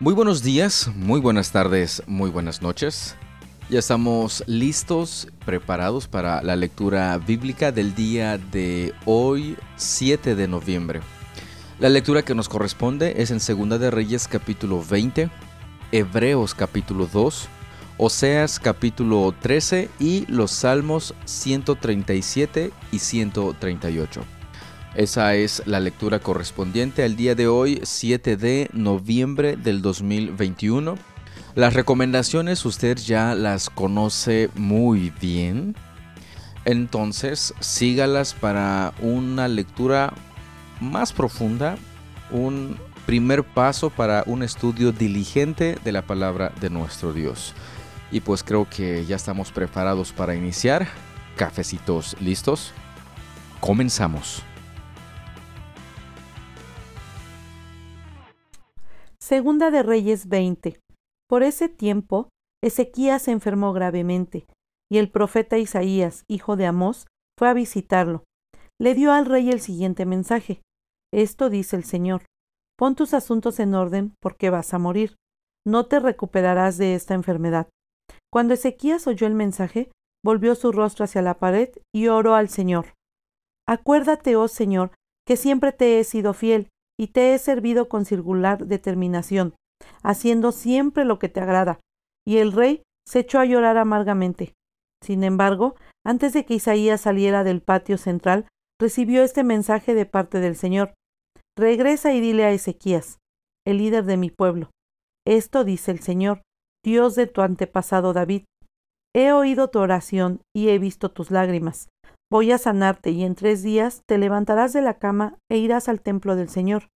Muy buenos días, muy buenas tardes, muy buenas noches. Ya estamos listos, preparados para la lectura bíblica del día de hoy, 7 de noviembre. La lectura que nos corresponde es en Segunda de Reyes capítulo 20, Hebreos capítulo 2, Oseas capítulo 13 y los Salmos 137 y 138. Esa es la lectura correspondiente al día de hoy, 7 de noviembre del 2021. Las recomendaciones usted ya las conoce muy bien. Entonces, sígalas para una lectura más profunda, un primer paso para un estudio diligente de la palabra de nuestro Dios. Y pues creo que ya estamos preparados para iniciar. Cafecitos listos. Comenzamos. Segunda de Reyes 20. Por ese tiempo, Ezequías se enfermó gravemente, y el profeta Isaías, hijo de Amós, fue a visitarlo. Le dio al rey el siguiente mensaje. Esto dice el Señor. Pon tus asuntos en orden, porque vas a morir. No te recuperarás de esta enfermedad. Cuando Ezequías oyó el mensaje, volvió su rostro hacia la pared y oró al Señor. Acuérdate, oh Señor, que siempre te he sido fiel y te he servido con circular determinación, haciendo siempre lo que te agrada. Y el rey se echó a llorar amargamente. Sin embargo, antes de que Isaías saliera del patio central, recibió este mensaje de parte del Señor. Regresa y dile a Ezequías, el líder de mi pueblo. Esto dice el Señor, Dios de tu antepasado David. He oído tu oración y he visto tus lágrimas. Voy a sanarte y en tres días te levantarás de la cama e irás al templo del Señor.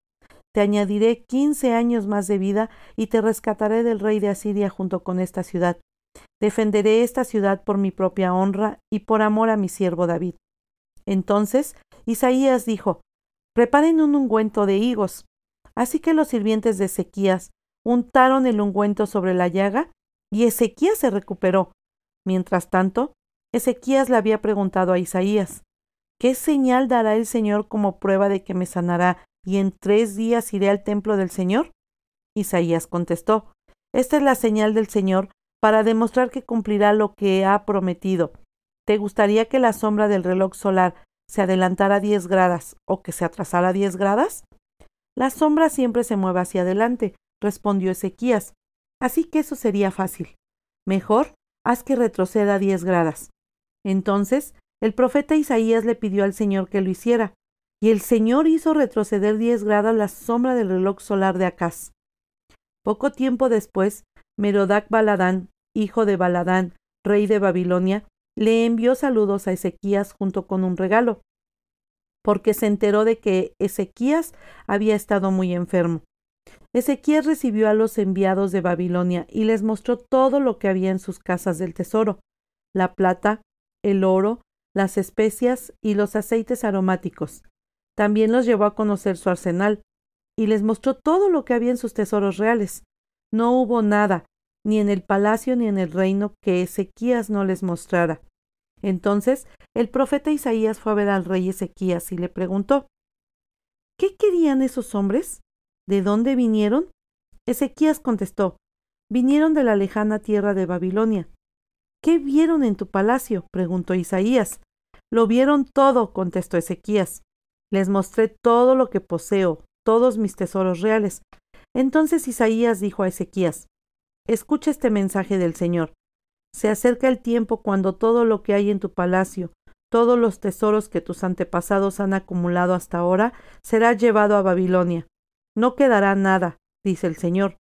Te añadiré quince años más de vida y te rescataré del rey de Asiria junto con esta ciudad. Defenderé esta ciudad por mi propia honra y por amor a mi siervo David. Entonces Isaías dijo, Preparen un ungüento de higos. Así que los sirvientes de Ezequías untaron el ungüento sobre la llaga y Ezequías se recuperó. Mientras tanto, Ezequías le había preguntado a Isaías, ¿qué señal dará el Señor como prueba de que me sanará y en tres días iré al templo del Señor? Isaías contestó, Esta es la señal del Señor para demostrar que cumplirá lo que ha prometido. ¿Te gustaría que la sombra del reloj solar se adelantara diez gradas o que se atrasara diez gradas? La sombra siempre se mueve hacia adelante, respondió Ezequías, así que eso sería fácil. Mejor haz que retroceda diez gradas. Entonces el profeta Isaías le pidió al Señor que lo hiciera, y el Señor hizo retroceder diez grados la sombra del reloj solar de Acaz. Poco tiempo después, Merodac Baladán, hijo de Baladán, rey de Babilonia, le envió saludos a Ezequías junto con un regalo, porque se enteró de que Ezequías había estado muy enfermo. Ezequías recibió a los enviados de Babilonia y les mostró todo lo que había en sus casas del tesoro, la plata, el oro, las especias y los aceites aromáticos. También los llevó a conocer su arsenal y les mostró todo lo que había en sus tesoros reales. No hubo nada, ni en el palacio ni en el reino, que Ezequías no les mostrara. Entonces el profeta Isaías fue a ver al rey Ezequías y le preguntó ¿Qué querían esos hombres? ¿De dónde vinieron? Ezequías contestó Vinieron de la lejana tierra de Babilonia. ¿Qué vieron en tu palacio? preguntó Isaías. Lo vieron todo, contestó Ezequías. Les mostré todo lo que poseo, todos mis tesoros reales. Entonces Isaías dijo a Ezequías, Escucha este mensaje del Señor. Se acerca el tiempo cuando todo lo que hay en tu palacio, todos los tesoros que tus antepasados han acumulado hasta ahora, será llevado a Babilonia. No quedará nada, dice el Señor.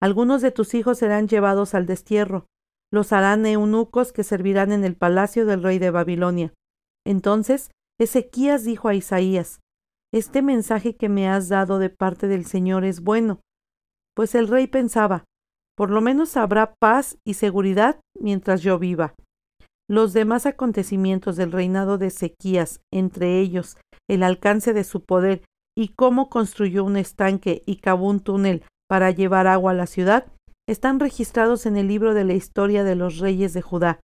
Algunos de tus hijos serán llevados al destierro, los harán eunucos que servirán en el palacio del rey de Babilonia. Entonces Ezequías dijo a Isaías, Este mensaje que me has dado de parte del Señor es bueno. Pues el rey pensaba, por lo menos habrá paz y seguridad mientras yo viva. Los demás acontecimientos del reinado de Ezequías, entre ellos el alcance de su poder y cómo construyó un estanque y cavó un túnel para llevar agua a la ciudad, están registrados en el libro de la historia de los reyes de Judá.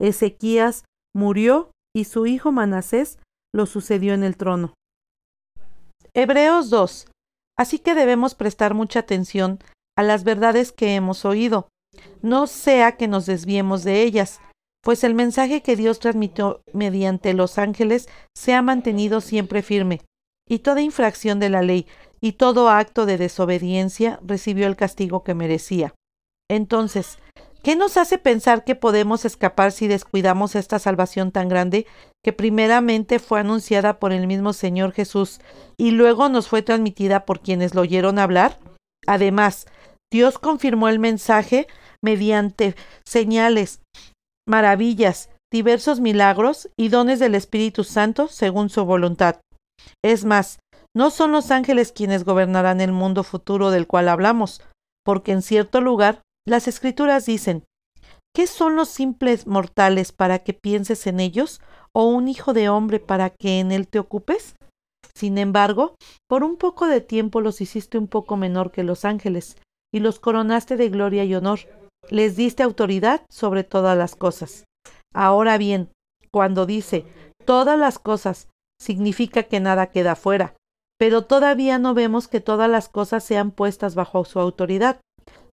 Ezequías murió y su hijo Manasés lo sucedió en el trono. Hebreos 2. Así que debemos prestar mucha atención a las verdades que hemos oído, no sea que nos desviemos de ellas, pues el mensaje que Dios transmitió mediante los ángeles se ha mantenido siempre firme, y toda infracción de la ley y todo acto de desobediencia recibió el castigo que merecía. Entonces, ¿qué nos hace pensar que podemos escapar si descuidamos esta salvación tan grande que primeramente fue anunciada por el mismo Señor Jesús y luego nos fue transmitida por quienes lo oyeron hablar? Además, Dios confirmó el mensaje mediante señales, maravillas, diversos milagros y dones del Espíritu Santo según su voluntad. Es más, no son los ángeles quienes gobernarán el mundo futuro del cual hablamos, porque en cierto lugar las escrituras dicen, ¿qué son los simples mortales para que pienses en ellos? ¿O un hijo de hombre para que en él te ocupes? Sin embargo, por un poco de tiempo los hiciste un poco menor que los ángeles, y los coronaste de gloria y honor. Les diste autoridad sobre todas las cosas. Ahora bien, cuando dice todas las cosas, significa que nada queda fuera, pero todavía no vemos que todas las cosas sean puestas bajo su autoridad.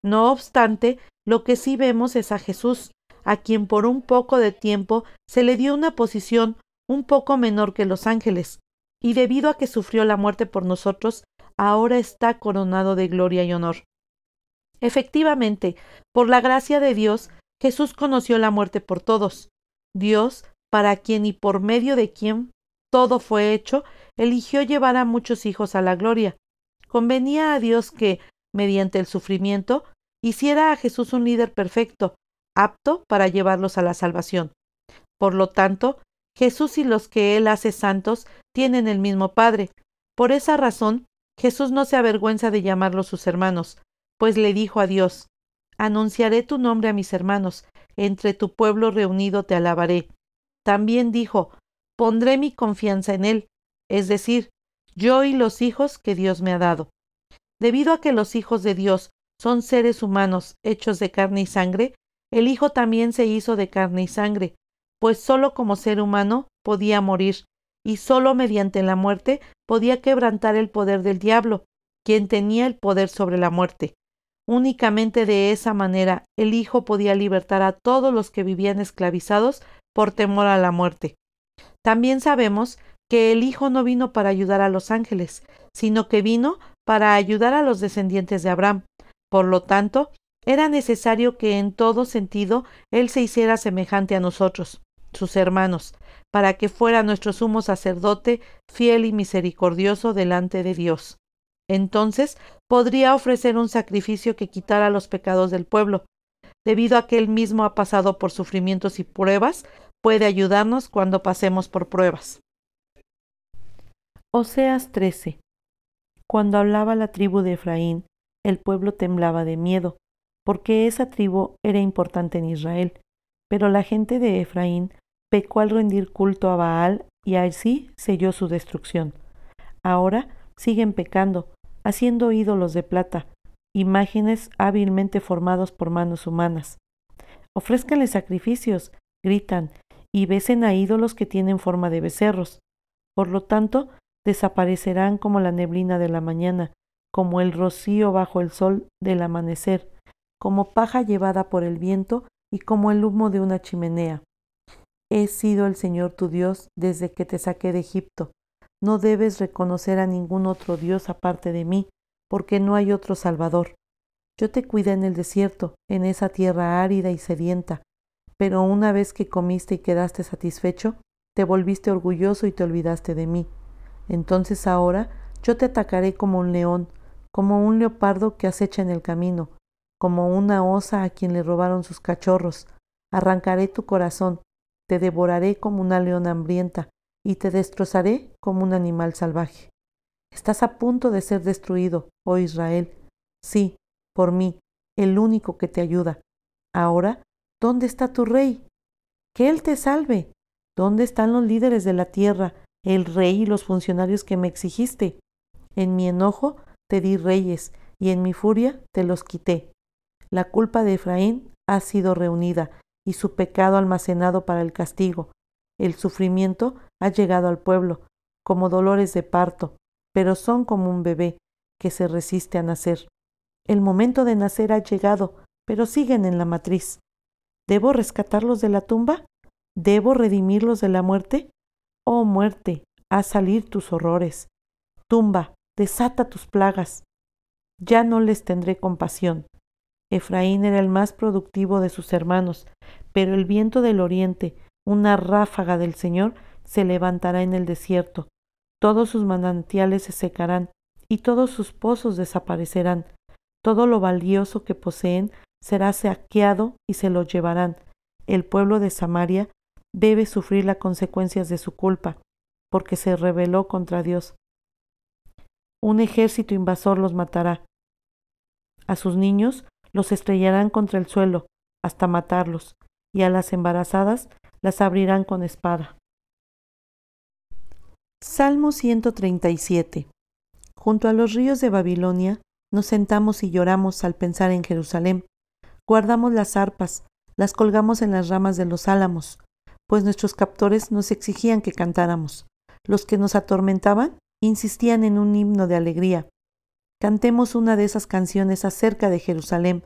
No obstante, lo que sí vemos es a Jesús, a quien por un poco de tiempo se le dio una posición un poco menor que los ángeles, y debido a que sufrió la muerte por nosotros, ahora está coronado de gloria y honor. Efectivamente, por la gracia de Dios, Jesús conoció la muerte por todos. Dios, para quien y por medio de quien todo fue hecho, eligió llevar a muchos hijos a la gloria. Convenía a Dios que, mediante el sufrimiento, hiciera a Jesús un líder perfecto, apto para llevarlos a la salvación. Por lo tanto, Jesús y los que Él hace santos tienen el mismo Padre. Por esa razón, Jesús no se avergüenza de llamarlos sus hermanos, pues le dijo a Dios, Anunciaré tu nombre a mis hermanos, entre tu pueblo reunido te alabaré. También dijo, Pondré mi confianza en Él, es decir, yo y los hijos que Dios me ha dado. Debido a que los hijos de Dios son seres humanos hechos de carne y sangre, el Hijo también se hizo de carne y sangre, pues sólo como ser humano podía morir, y sólo mediante la muerte podía quebrantar el poder del diablo, quien tenía el poder sobre la muerte. Únicamente de esa manera el Hijo podía libertar a todos los que vivían esclavizados por temor a la muerte. También sabemos que el Hijo no vino para ayudar a los ángeles, sino que vino para ayudar a los descendientes de Abraham. Por lo tanto, era necesario que en todo sentido Él se hiciera semejante a nosotros, sus hermanos, para que fuera nuestro sumo sacerdote fiel y misericordioso delante de Dios. Entonces podría ofrecer un sacrificio que quitara los pecados del pueblo. Debido a que Él mismo ha pasado por sufrimientos y pruebas, puede ayudarnos cuando pasemos por pruebas. Oseas 13. Cuando hablaba la tribu de Efraín, el pueblo temblaba de miedo, porque esa tribu era importante en Israel. Pero la gente de Efraín pecó al rendir culto a Baal y así selló su destrucción. Ahora siguen pecando, haciendo ídolos de plata, imágenes hábilmente formados por manos humanas. Ofrézcanle sacrificios, gritan, y besen a ídolos que tienen forma de becerros. Por lo tanto, desaparecerán como la neblina de la mañana, como el rocío bajo el sol del amanecer, como paja llevada por el viento y como el humo de una chimenea. He sido el Señor tu Dios desde que te saqué de Egipto. No debes reconocer a ningún otro Dios aparte de mí, porque no hay otro Salvador. Yo te cuidé en el desierto, en esa tierra árida y sedienta, pero una vez que comiste y quedaste satisfecho, te volviste orgulloso y te olvidaste de mí. Entonces ahora yo te atacaré como un león, como un leopardo que acecha en el camino, como una osa a quien le robaron sus cachorros. Arrancaré tu corazón, te devoraré como una leona hambrienta, y te destrozaré como un animal salvaje. Estás a punto de ser destruido, oh Israel. Sí, por mí, el único que te ayuda. Ahora, ¿dónde está tu rey? Que él te salve. ¿Dónde están los líderes de la tierra, el rey y los funcionarios que me exigiste. En mi enojo te di reyes, y en mi furia te los quité. La culpa de Efraín ha sido reunida, y su pecado almacenado para el castigo. El sufrimiento ha llegado al pueblo, como dolores de parto, pero son como un bebé que se resiste a nacer. El momento de nacer ha llegado, pero siguen en la matriz. ¿Debo rescatarlos de la tumba? ¿Debo redimirlos de la muerte? Oh muerte, haz salir tus horrores. Tumba, desata tus plagas. Ya no les tendré compasión. Efraín era el más productivo de sus hermanos, pero el viento del oriente, una ráfaga del Señor, se levantará en el desierto. Todos sus manantiales se secarán y todos sus pozos desaparecerán. Todo lo valioso que poseen será saqueado y se lo llevarán. El pueblo de Samaria debe sufrir las consecuencias de su culpa, porque se rebeló contra Dios. Un ejército invasor los matará. A sus niños los estrellarán contra el suelo hasta matarlos, y a las embarazadas las abrirán con espada. Salmo 137 Junto a los ríos de Babilonia nos sentamos y lloramos al pensar en Jerusalén. Guardamos las arpas, las colgamos en las ramas de los álamos, pues nuestros captores nos exigían que cantáramos. Los que nos atormentaban insistían en un himno de alegría. Cantemos una de esas canciones acerca de Jerusalén.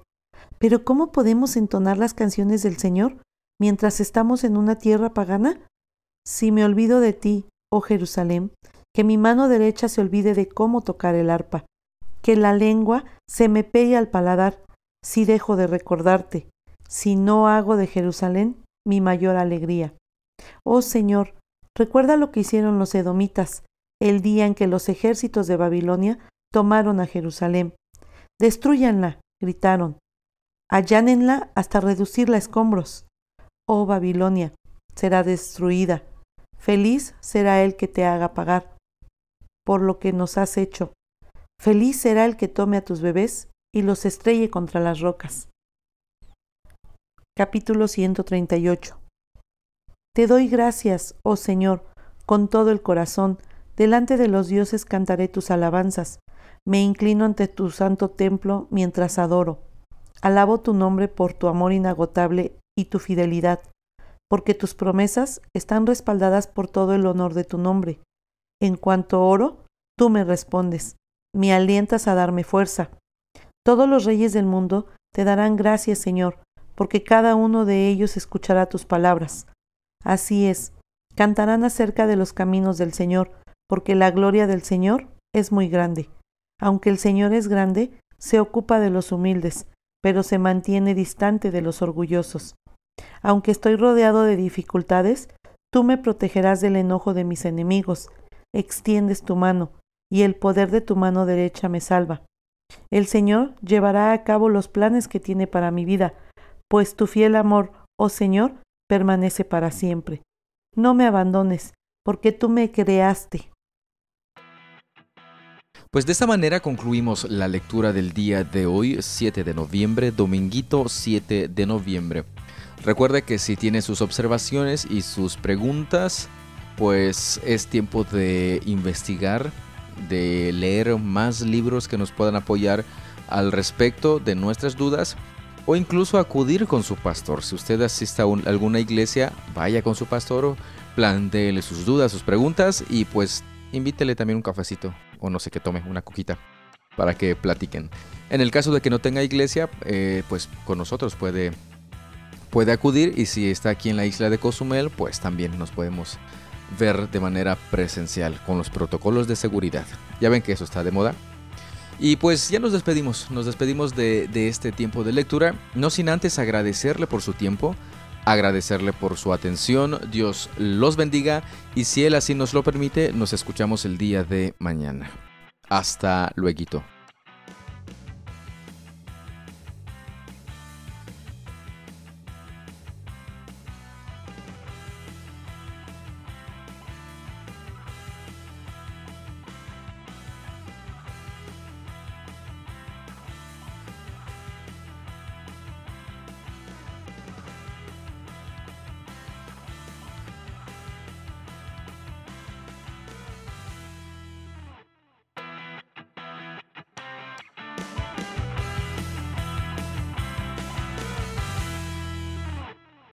Pero ¿cómo podemos entonar las canciones del Señor mientras estamos en una tierra pagana? Si me olvido de ti, oh Jerusalén, que mi mano derecha se olvide de cómo tocar el arpa, que la lengua se me pegue al paladar, si dejo de recordarte, si no hago de Jerusalén mi mayor alegría. Oh Señor, recuerda lo que hicieron los edomitas el día en que los ejércitos de Babilonia tomaron a Jerusalén. Destruyanla, gritaron. Allánenla hasta reducirla a escombros. Oh Babilonia, será destruida. Feliz será el que te haga pagar por lo que nos has hecho. Feliz será el que tome a tus bebés y los estrelle contra las rocas. Capítulo 138 Te doy gracias, oh Señor, con todo el corazón, delante de los dioses cantaré tus alabanzas, me inclino ante tu santo templo mientras adoro. Alabo tu nombre por tu amor inagotable y tu fidelidad, porque tus promesas están respaldadas por todo el honor de tu nombre. En cuanto oro, tú me respondes, me alientas a darme fuerza. Todos los reyes del mundo te darán gracias, Señor, porque cada uno de ellos escuchará tus palabras. Así es, cantarán acerca de los caminos del Señor, porque la gloria del Señor es muy grande. Aunque el Señor es grande, se ocupa de los humildes, pero se mantiene distante de los orgullosos. Aunque estoy rodeado de dificultades, tú me protegerás del enojo de mis enemigos. Extiendes tu mano, y el poder de tu mano derecha me salva. El Señor llevará a cabo los planes que tiene para mi vida, pues tu fiel amor, oh Señor, permanece para siempre. No me abandones, porque tú me creaste. Pues de esta manera concluimos la lectura del día de hoy, 7 de noviembre, dominguito 7 de noviembre. Recuerde que si tiene sus observaciones y sus preguntas, pues es tiempo de investigar, de leer más libros que nos puedan apoyar al respecto de nuestras dudas o incluso acudir con su pastor. Si usted asiste a alguna iglesia, vaya con su pastor o sus dudas, sus preguntas y pues invítele también un cafecito o no sé qué tome, una coquita, para que platiquen. En el caso de que no tenga iglesia, eh, pues con nosotros puede, puede acudir y si está aquí en la isla de Cozumel, pues también nos podemos ver de manera presencial con los protocolos de seguridad. Ya ven que eso está de moda. Y pues ya nos despedimos, nos despedimos de, este tiempo de lectura, no sin antes agradecerle por su tiempo, agradecerle por su atención, Dios los bendiga y si Él así nos lo permite, nos escuchamos el día de mañana. Hasta luego.